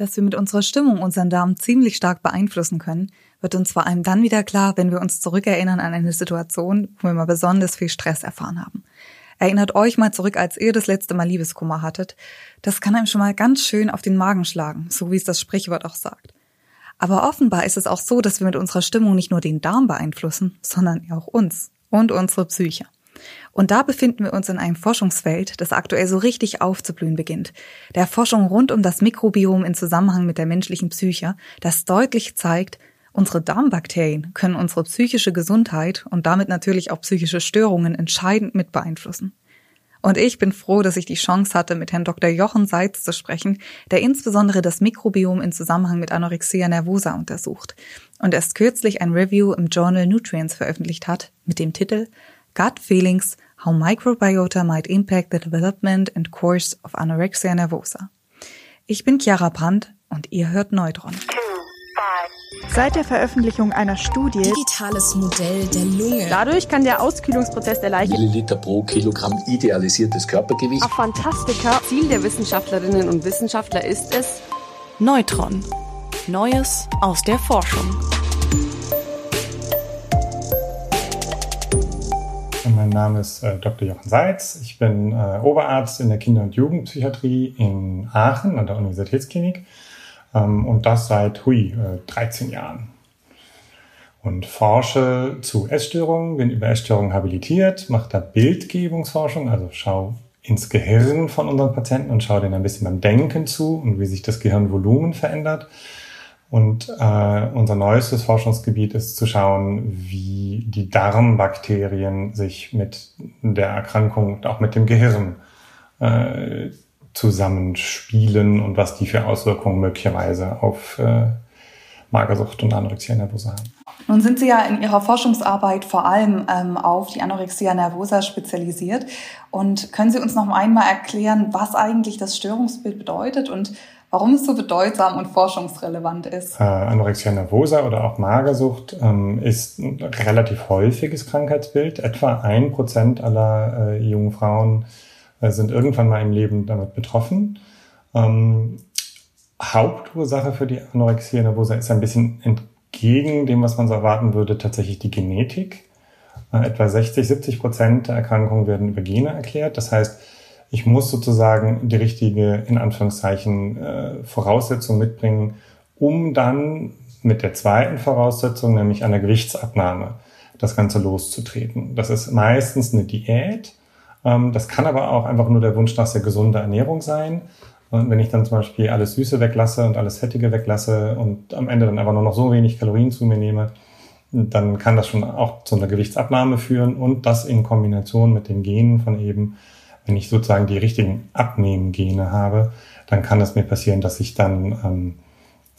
Dass wir mit unserer Stimmung unseren Darm ziemlich stark beeinflussen können, wird uns vor allem dann wieder klar, wenn wir uns zurückerinnern an eine Situation, wo wir mal besonders viel Stress erfahren haben. Erinnert euch mal zurück, als ihr das letzte Mal Liebeskummer hattet. Das kann einem schon mal ganz schön auf den Magen schlagen, so wie es das Sprichwort auch sagt. Aber offenbar ist es auch so, dass wir mit unserer Stimmung nicht nur den Darm beeinflussen, sondern auch uns und unsere Psyche. Und da befinden wir uns in einem Forschungsfeld, das aktuell so richtig aufzublühen beginnt. Der Forschung rund um das Mikrobiom in Zusammenhang mit der menschlichen Psyche, das deutlich zeigt, unsere Darmbakterien können unsere psychische Gesundheit und damit natürlich auch psychische Störungen entscheidend mit beeinflussen. Und ich bin froh, dass ich die Chance hatte, mit Herrn Dr. Jochen Seitz zu sprechen, der insbesondere das Mikrobiom in Zusammenhang mit Anorexia nervosa untersucht und erst kürzlich ein Review im Journal Nutrients veröffentlicht hat mit dem Titel Gut Feelings How Microbiota Might Impact the Development and Course of Anorexia Nervosa. Ich bin Chiara Brandt und ihr hört Neutron. Seit der Veröffentlichung einer Studie Digitales Modell der Lunge. Dadurch kann der Auskühlungsprozess der Leiche Milliliter pro Kilogramm idealisiertes Körpergewicht. auf Fantastika. Ziel der Wissenschaftlerinnen und Wissenschaftler ist es, Neutron. Neues aus der Forschung. Mein Name ist äh, Dr. Jochen Seitz. Ich bin äh, Oberarzt in der Kinder- und Jugendpsychiatrie in Aachen an der Universitätsklinik ähm, und das seit, hui, äh, 13 Jahren. Und forsche zu Essstörungen, bin über Essstörungen habilitiert, mache da Bildgebungsforschung, also schau ins Gehirn von unseren Patienten und schaue denen ein bisschen beim Denken zu und wie sich das Gehirnvolumen verändert. Und äh, unser neuestes Forschungsgebiet ist zu schauen, wie die Darmbakterien sich mit der Erkrankung und auch mit dem Gehirn äh, zusammenspielen und was die für Auswirkungen möglicherweise auf äh, Magersucht und Anorexia nervosa haben. Nun sind Sie ja in Ihrer Forschungsarbeit vor allem ähm, auf die Anorexia nervosa spezialisiert. Und können Sie uns noch einmal erklären, was eigentlich das Störungsbild bedeutet und warum es so bedeutsam und forschungsrelevant ist? Äh, Anorexia nervosa oder auch Magersucht ähm, ist ein relativ häufiges Krankheitsbild. Etwa ein Prozent aller äh, jungen Frauen äh, sind irgendwann mal im Leben damit betroffen. Ähm, Hauptursache für die Anorexia nervosa ist ein bisschen entgegen dem, was man so erwarten würde, tatsächlich die Genetik. Äh, etwa 60, 70 Prozent der Erkrankungen werden über Gene erklärt. Das heißt, ich muss sozusagen die richtige, in Anführungszeichen, äh, Voraussetzung mitbringen, um dann mit der zweiten Voraussetzung, nämlich einer Gewichtsabnahme, das Ganze loszutreten. Das ist meistens eine Diät. Ähm, das kann aber auch einfach nur der Wunsch nach sehr gesunder Ernährung sein. Und wenn ich dann zum Beispiel alles Süße weglasse und alles Fettige weglasse und am Ende dann einfach nur noch so wenig Kalorien zu mir nehme, dann kann das schon auch zu einer Gewichtsabnahme führen und das in Kombination mit den Genen von eben, wenn ich sozusagen die richtigen Abnehmgene habe, dann kann es mir passieren, dass ich dann ähm,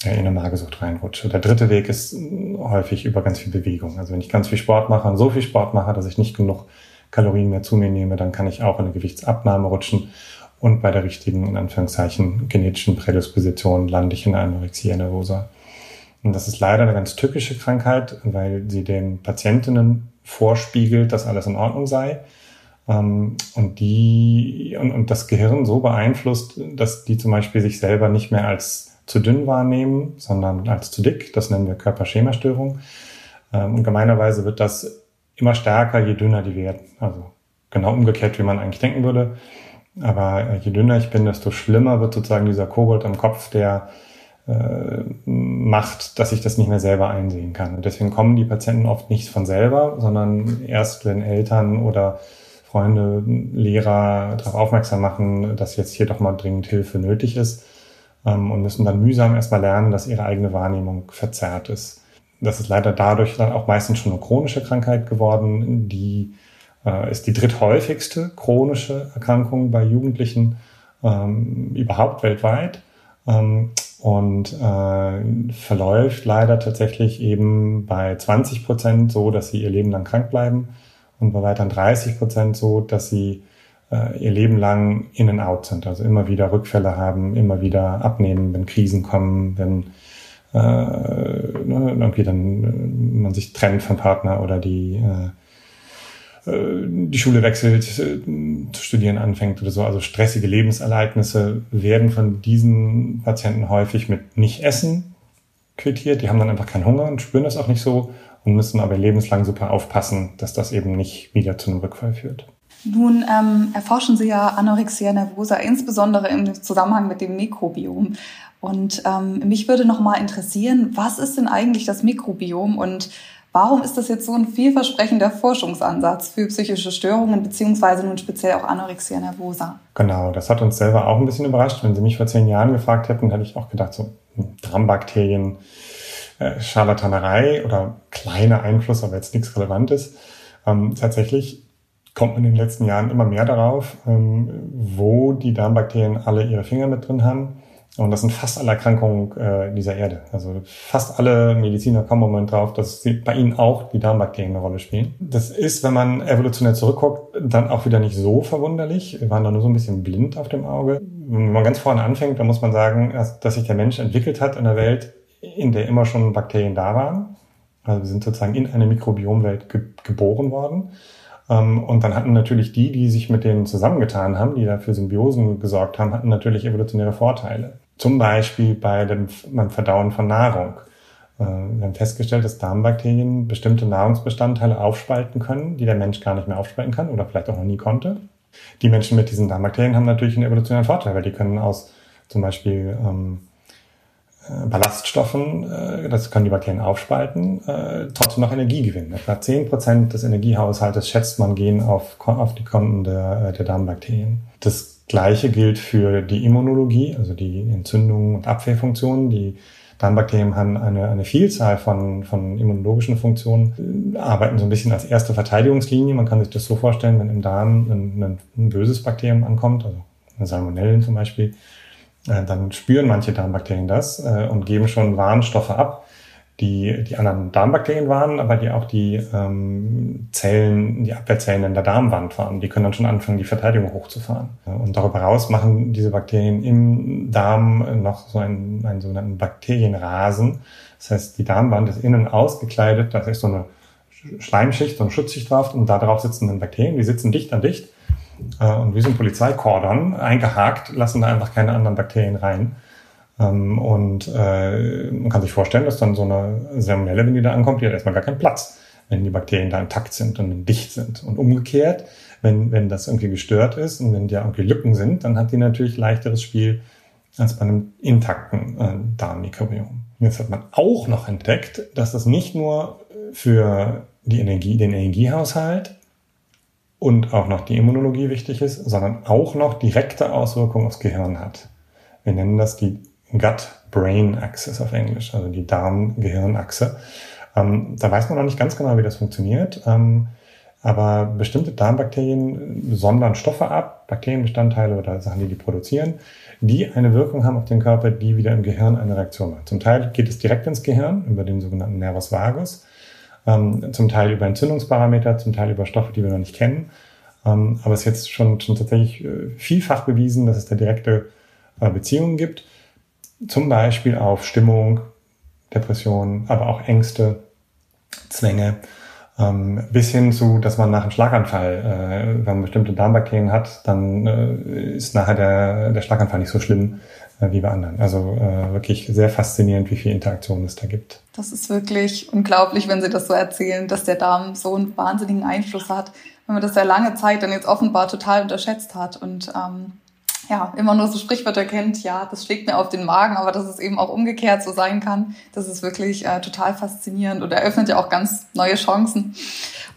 in eine Magersucht reinrutsche. Der dritte Weg ist häufig über ganz viel Bewegung. Also wenn ich ganz viel Sport mache und so viel Sport mache, dass ich nicht genug Kalorien mehr zu mir nehme, dann kann ich auch in eine Gewichtsabnahme rutschen und bei der richtigen, in Anführungszeichen, genetischen Prädisposition lande ich in Anorexia nervosa. Und das ist leider eine ganz tückische Krankheit, weil sie den Patientinnen vorspiegelt, dass alles in Ordnung sei. Ähm, und die, und, und das Gehirn so beeinflusst, dass die zum Beispiel sich selber nicht mehr als zu dünn wahrnehmen, sondern als zu dick. Das nennen wir Körperschemastörung. Ähm, und gemeinerweise wird das immer stärker, je dünner die werden. Also genau umgekehrt, wie man eigentlich denken würde. Aber äh, je dünner ich bin, desto schlimmer wird sozusagen dieser Kobold am Kopf, der äh, macht, dass ich das nicht mehr selber einsehen kann. Und deswegen kommen die Patienten oft nicht von selber, sondern erst, wenn Eltern oder Freunde, Lehrer darauf aufmerksam machen, dass jetzt hier doch mal dringend Hilfe nötig ist ähm, und müssen dann mühsam erstmal lernen, dass ihre eigene Wahrnehmung verzerrt ist. Das ist leider dadurch dann auch meistens schon eine chronische Krankheit geworden, die äh, ist die dritthäufigste chronische Erkrankung bei Jugendlichen ähm, überhaupt weltweit ähm, und äh, verläuft leider tatsächlich eben bei 20 Prozent so, dass sie ihr Leben lang krank bleiben und bei weiteren 30 Prozent so, dass sie äh, ihr Leben lang in and out sind, also immer wieder Rückfälle haben, immer wieder abnehmen, wenn Krisen kommen, wenn äh, ne, irgendwie dann äh, man sich trennt vom Partner oder die äh, äh, die Schule wechselt, äh, zu studieren anfängt oder so. Also stressige Lebensereignisse werden von diesen Patienten häufig mit nicht essen quittiert. Die haben dann einfach keinen Hunger und spüren das auch nicht so und müssen aber lebenslang super aufpassen, dass das eben nicht wieder zu einem Rückfall führt. Nun ähm, erforschen Sie ja Anorexia nervosa insbesondere im Zusammenhang mit dem Mikrobiom. Und ähm, mich würde noch mal interessieren, was ist denn eigentlich das Mikrobiom und warum ist das jetzt so ein vielversprechender Forschungsansatz für psychische Störungen beziehungsweise nun speziell auch Anorexia nervosa? Genau, das hat uns selber auch ein bisschen überrascht. Wenn Sie mich vor zehn Jahren gefragt hätten, hätte ich auch gedacht, so hm, Darmbakterien, äh, Scharlatanerei oder kleiner Einfluss, aber jetzt nichts Relevantes. Ähm, tatsächlich kommt man in den letzten Jahren immer mehr darauf, ähm, wo die Darmbakterien alle ihre Finger mit drin haben. Und das sind fast alle Erkrankungen äh, dieser Erde. Also fast alle Mediziner kommen im Moment drauf, dass sie, bei ihnen auch die Darmbakterien eine Rolle spielen. Das ist, wenn man evolutionär zurückguckt, dann auch wieder nicht so verwunderlich. Wir waren da nur so ein bisschen blind auf dem Auge. Wenn man ganz vorne anfängt, dann muss man sagen, dass sich der Mensch entwickelt hat in der Welt, in der immer schon Bakterien da waren. Also wir sind sozusagen in eine Mikrobiomwelt ge geboren worden. Ähm, und dann hatten natürlich die, die sich mit denen zusammengetan haben, die dafür Symbiosen gesorgt haben, hatten natürlich evolutionäre Vorteile. Zum Beispiel bei dem, beim Verdauen von Nahrung. Äh, wir haben festgestellt, dass Darmbakterien bestimmte Nahrungsbestandteile aufspalten können, die der Mensch gar nicht mehr aufspalten kann oder vielleicht auch noch nie konnte. Die Menschen mit diesen Darmbakterien haben natürlich einen evolutionären Vorteil, weil die können aus zum Beispiel ähm, äh, Ballaststoffen, äh, das können die Bakterien aufspalten, äh, trotzdem noch Energie gewinnen. Etwa zehn Prozent des Energiehaushaltes schätzt man gehen auf, auf die Konten der, der Darmbakterien. Das Gleiche gilt für die Immunologie, also die Entzündungen und Abwehrfunktionen. Die Darmbakterien haben eine, eine Vielzahl von, von immunologischen Funktionen, arbeiten so ein bisschen als erste Verteidigungslinie. Man kann sich das so vorstellen, wenn im Darm ein, ein, ein böses Bakterium ankommt, also Salmonellen zum Beispiel, äh, dann spüren manche Darmbakterien das äh, und geben schon Warnstoffe ab, die die anderen Darmbakterien waren, aber die auch die ähm, Zellen, die Abwehrzellen in der Darmwand waren. Die können dann schon anfangen, die Verteidigung hochzufahren. Und darüber hinaus machen diese Bakterien im Darm noch so einen, einen sogenannten Bakterienrasen. Das heißt, die Darmwand ist innen ausgekleidet, da ist so eine Schleimschicht, so eine Schutzschicht drauf und da drauf sitzen dann Bakterien, die sitzen dicht an dicht äh, und wie so ein Polizeikordon eingehakt, lassen da einfach keine anderen Bakterien rein. Ähm, und äh, man kann sich vorstellen, dass dann so eine Salmonelle, wenn die da ankommt, die hat erstmal gar keinen Platz, wenn die Bakterien da intakt sind und dicht sind. Und umgekehrt, wenn, wenn das irgendwie gestört ist und wenn da irgendwie Lücken sind, dann hat die natürlich leichteres Spiel als bei einem intakten äh, Darmmikrobiom. Jetzt hat man auch noch entdeckt, dass das nicht nur für die Energie, den Energiehaushalt und auch noch die Immunologie wichtig ist, sondern auch noch direkte Auswirkungen aufs Gehirn hat. Wir nennen das die Gut-Brain-Axis auf Englisch, also die Darm-Gehirn-Achse. Ähm, da weiß man noch nicht ganz genau, wie das funktioniert, ähm, aber bestimmte Darmbakterien sondern Stoffe ab, Bakterienbestandteile oder Sachen, die die produzieren, die eine Wirkung haben auf den Körper, die wieder im Gehirn eine Reaktion macht. Zum Teil geht es direkt ins Gehirn über den sogenannten Nervus vagus ähm, zum Teil über Entzündungsparameter, zum Teil über Stoffe, die wir noch nicht kennen. Ähm, aber es ist jetzt schon, schon tatsächlich äh, vielfach bewiesen, dass es da direkte äh, Beziehungen gibt. Zum Beispiel auf Stimmung, Depressionen, aber auch Ängste, Zwänge, ähm, bis hin zu, dass man nach einem Schlaganfall, äh, wenn man bestimmte Darmbakterien hat, dann äh, ist nachher der, der Schlaganfall nicht so schlimm, wie bei anderen. Also äh, wirklich sehr faszinierend, wie viel Interaktion es da gibt. Das ist wirklich unglaublich, wenn Sie das so erzählen, dass der Darm so einen wahnsinnigen Einfluss hat, wenn man das ja lange Zeit dann jetzt offenbar total unterschätzt hat und ähm, ja, immer nur so Sprichwörter kennt, ja, das schlägt mir auf den Magen, aber dass es eben auch umgekehrt so sein kann, das ist wirklich äh, total faszinierend und eröffnet ja auch ganz neue Chancen.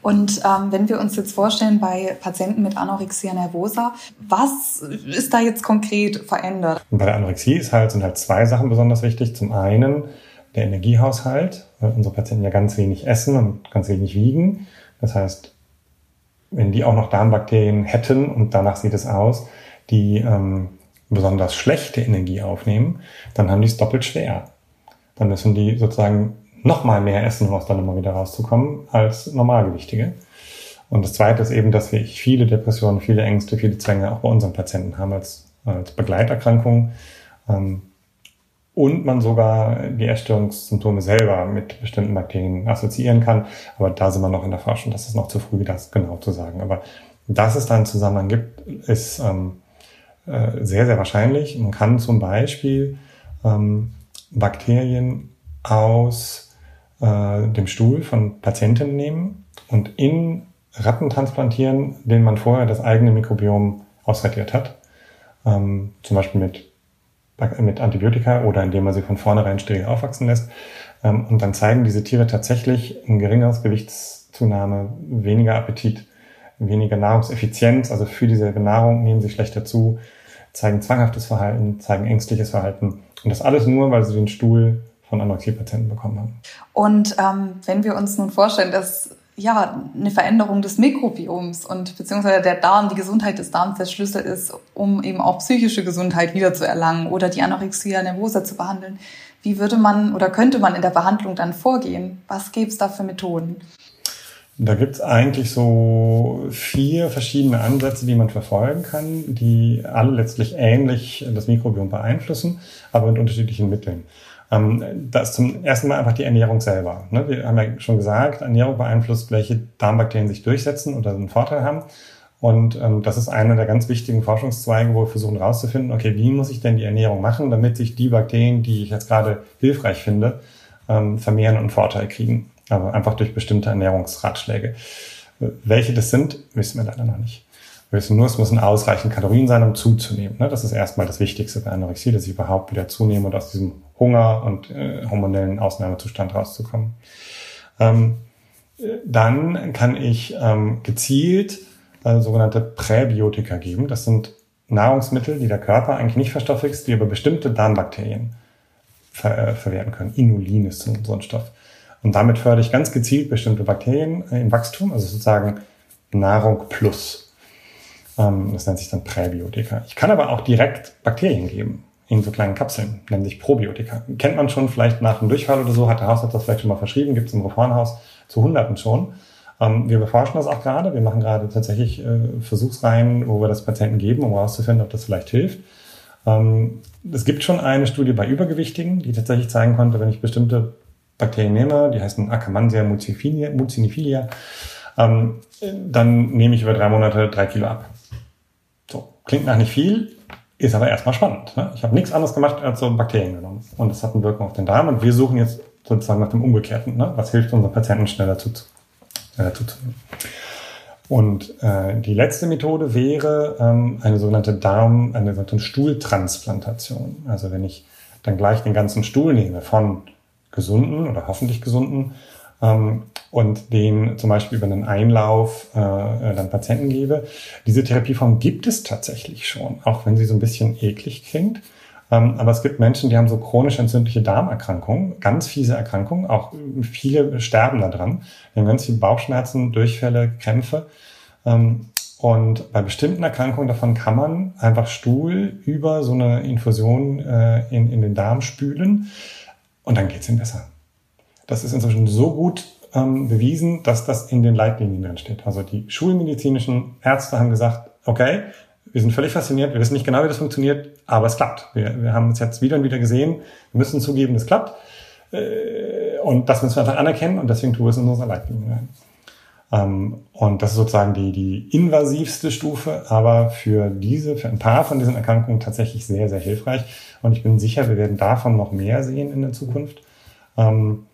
Und ähm, wenn wir uns jetzt vorstellen, bei Patienten mit Anorexia nervosa, was ist da jetzt konkret verändert? bei der Anorexie ist halt, sind halt zwei Sachen besonders wichtig. Zum einen der Energiehaushalt, weil unsere Patienten ja ganz wenig essen und ganz wenig wiegen. Das heißt, wenn die auch noch Darmbakterien hätten und danach sieht es aus, die ähm, besonders schlechte Energie aufnehmen, dann haben die es doppelt schwer. Dann müssen die sozusagen noch mal mehr essen, um aus der Nummer wieder rauszukommen, als Normalgewichtige. Und das Zweite ist eben, dass wir viele Depressionen, viele Ängste, viele Zwänge auch bei unseren Patienten haben als, als Begleiterkrankung. Ähm, und man sogar die Essstörungssymptome selber mit bestimmten Bakterien assoziieren kann. Aber da sind wir noch in der Forschung, das ist noch zu früh, das genau zu sagen. Aber dass es da einen Zusammenhang gibt, ist ähm, äh, sehr, sehr wahrscheinlich. Man kann zum Beispiel ähm, Bakterien aus äh, dem Stuhl von Patienten nehmen und in Ratten transplantieren, denen man vorher das eigene Mikrobiom ausradiert hat. Ähm, zum Beispiel mit, mit Antibiotika oder indem man sie von vornherein steril aufwachsen lässt. Ähm, und dann zeigen diese Tiere tatsächlich ein geringeres Gewichtszunahme, weniger Appetit, weniger Nahrungseffizienz, also für dieselbe Nahrung nehmen sie schlechter zu, zeigen zwanghaftes Verhalten, zeigen ängstliches Verhalten. Und das alles nur, weil sie den Stuhl von Anorexie-Patienten bekommen haben. Und ähm, wenn wir uns nun vorstellen, dass ja eine Veränderung des Mikrobioms und beziehungsweise der Darm, die Gesundheit des Darms der Schlüssel ist, um eben auch psychische Gesundheit wiederzuerlangen oder die Anorexia nervosa zu behandeln. Wie würde man oder könnte man in der Behandlung dann vorgehen? Was gäbe es da für Methoden? Da gibt es eigentlich so vier verschiedene Ansätze, die man verfolgen kann, die alle letztlich ähnlich das Mikrobiom beeinflussen, aber mit unterschiedlichen Mitteln. Ähm, das ist zum ersten Mal einfach die Ernährung selber. Ne? Wir haben ja schon gesagt, Ernährung beeinflusst, welche Darmbakterien sich durchsetzen oder einen Vorteil haben. Und ähm, das ist einer der ganz wichtigen Forschungszweige, wo wir versuchen herauszufinden, okay, wie muss ich denn die Ernährung machen, damit sich die Bakterien, die ich jetzt gerade hilfreich finde, ähm, vermehren und Vorteil kriegen. Also einfach durch bestimmte Ernährungsratschläge. Welche das sind, wissen wir leider noch nicht. Wir wissen nur, es müssen ausreichend Kalorien sein, um zuzunehmen. Ne? Das ist erstmal das Wichtigste bei Anorexie, dass ich überhaupt wieder zunehme und aus diesem Hunger und äh, hormonellen Ausnahmezustand rauszukommen. Ähm, dann kann ich ähm, gezielt äh, sogenannte Präbiotika geben. Das sind Nahrungsmittel, die der Körper eigentlich nicht verstoffwechselt, die aber bestimmte Darmbakterien ver äh, verwerten können. Inulin ist so ein Stoff. Und damit fördere ich ganz gezielt bestimmte Bakterien äh, im Wachstum, also sozusagen Nahrung plus. Ähm, das nennt sich dann Präbiotika. Ich kann aber auch direkt Bakterien geben in so kleinen Kapseln, nennen sich Probiotika. Kennt man schon vielleicht nach einem Durchfall oder so, hat der Hausarzt das vielleicht schon mal verschrieben, gibt es im Reformhaus zu Hunderten schon. Ähm, wir beforschen das auch gerade. Wir machen gerade tatsächlich äh, Versuchsreihen, wo wir das Patienten geben, um herauszufinden, ob das vielleicht hilft. Ähm, es gibt schon eine Studie bei Übergewichtigen, die tatsächlich zeigen konnte, wenn ich bestimmte Bakterien nehme, die heißen Akkermansia mucinifilia, ähm, dann nehme ich über drei Monate drei Kilo ab. So, klingt nach nicht viel, ist aber erstmal spannend. Ne? Ich habe nichts anderes gemacht, als so Bakterien genommen. Und das hat eine Wirkung auf den Darm. Und wir suchen jetzt sozusagen nach dem Umgekehrten. Ne? Was hilft unseren Patienten schneller zu, schneller zuzunehmen? Und äh, die letzte Methode wäre ähm, eine sogenannte Darm, eine sogenannte Stuhltransplantation. Also wenn ich dann gleich den ganzen Stuhl nehme von gesunden oder hoffentlich gesunden ähm, und den zum Beispiel über einen Einlauf äh, äh, dann Patienten gebe. Diese Therapieform gibt es tatsächlich schon, auch wenn sie so ein bisschen eklig klingt. Ähm, aber es gibt Menschen, die haben so chronisch entzündliche Darmerkrankungen, ganz fiese Erkrankungen, auch viele sterben daran. Die haben ganz viele Bauchschmerzen, Durchfälle, Krämpfe. Ähm, und bei bestimmten Erkrankungen davon kann man einfach Stuhl über so eine Infusion äh, in, in den Darm spülen und dann geht's ihm besser. Das ist inzwischen so gut ähm, bewiesen, dass das in den Leitlinien drin steht. Also die schulmedizinischen Ärzte haben gesagt, okay, wir sind völlig fasziniert, wir wissen nicht genau, wie das funktioniert, aber es klappt. Wir, wir haben es jetzt wieder und wieder gesehen, wir müssen zugeben, es klappt. Äh, und das müssen wir einfach anerkennen und deswegen tue es in unserer Leitlinie rein. Ähm, und das ist sozusagen die, die invasivste Stufe, aber für diese, für ein paar von diesen Erkrankungen tatsächlich sehr, sehr hilfreich. Und ich bin sicher, wir werden davon noch mehr sehen in der Zukunft. Ähm,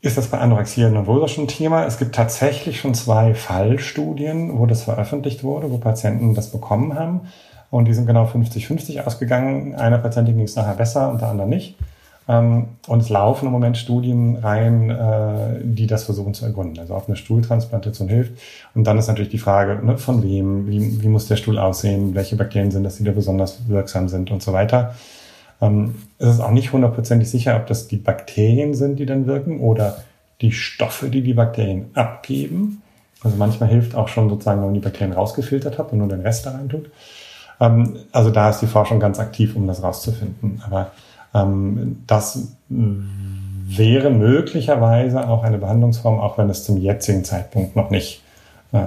ist das bei Anorexia nervosa schon Thema? Es gibt tatsächlich schon zwei Fallstudien, wo das veröffentlicht wurde, wo Patienten das bekommen haben. Und die sind genau 50-50 ausgegangen. Einer Patientin ging es nachher besser und der andere nicht. Ähm, und es laufen im Moment Studien rein, äh, die das versuchen zu ergründen. Also ob eine Stuhltransplantation hilft. Und dann ist natürlich die Frage, ne, von wem, wie, wie muss der Stuhl aussehen, welche Bakterien sind das, die da besonders wirksam sind und so weiter. Ähm, es ist auch nicht hundertprozentig sicher, ob das die Bakterien sind, die dann wirken oder die Stoffe, die die Bakterien abgeben. Also manchmal hilft auch schon sozusagen, wenn man die Bakterien rausgefiltert hat und nur den Rest da rein tut. Ähm, also da ist die Forschung ganz aktiv, um das rauszufinden. Aber das wäre möglicherweise auch eine Behandlungsform, auch wenn es zum jetzigen Zeitpunkt noch nicht äh,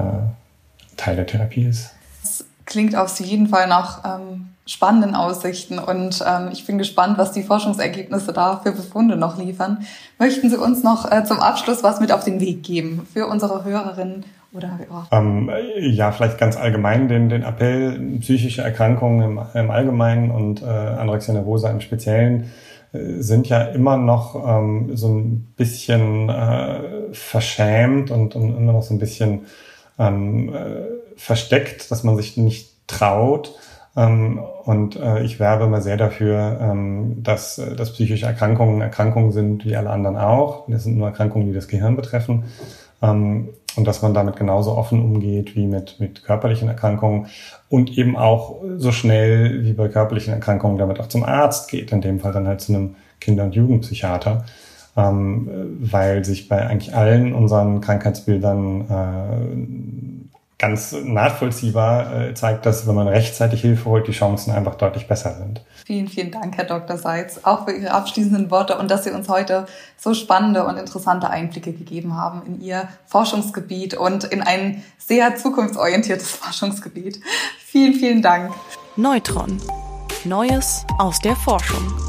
Teil der Therapie ist. Das klingt auf jeden Fall nach ähm, spannenden Aussichten und ähm, ich bin gespannt, was die Forschungsergebnisse da für Befunde noch liefern. Möchten Sie uns noch äh, zum Abschluss was mit auf den Weg geben für unsere Hörerinnen oder Hörer? Ähm, ja, vielleicht ganz allgemein den, den Appell, psychische Erkrankungen im, im Allgemeinen und äh, Anorexia nervosa im Speziellen äh, sind ja immer noch ähm, so ein bisschen äh, verschämt und, und immer noch so ein bisschen ähm, äh, versteckt, dass man sich nicht traut. Ähm, und äh, ich werbe immer sehr dafür, ähm, dass, äh, dass psychische Erkrankungen Erkrankungen sind wie alle anderen auch. Das sind nur Erkrankungen, die das Gehirn betreffen. Ähm, und dass man damit genauso offen umgeht wie mit, mit körperlichen Erkrankungen und eben auch so schnell wie bei körperlichen Erkrankungen damit auch zum Arzt geht, in dem Fall dann halt zu einem Kinder- und Jugendpsychiater, ähm, weil sich bei eigentlich allen unseren Krankheitsbildern äh, ganz nachvollziehbar äh, zeigt, dass wenn man rechtzeitig Hilfe holt, die Chancen einfach deutlich besser sind. Vielen, vielen Dank, Herr Dr. Seitz, auch für Ihre abschließenden Worte und dass Sie uns heute so spannende und interessante Einblicke gegeben haben in Ihr Forschungsgebiet und in ein sehr zukunftsorientiertes Forschungsgebiet. Vielen, vielen Dank. Neutron. Neues aus der Forschung.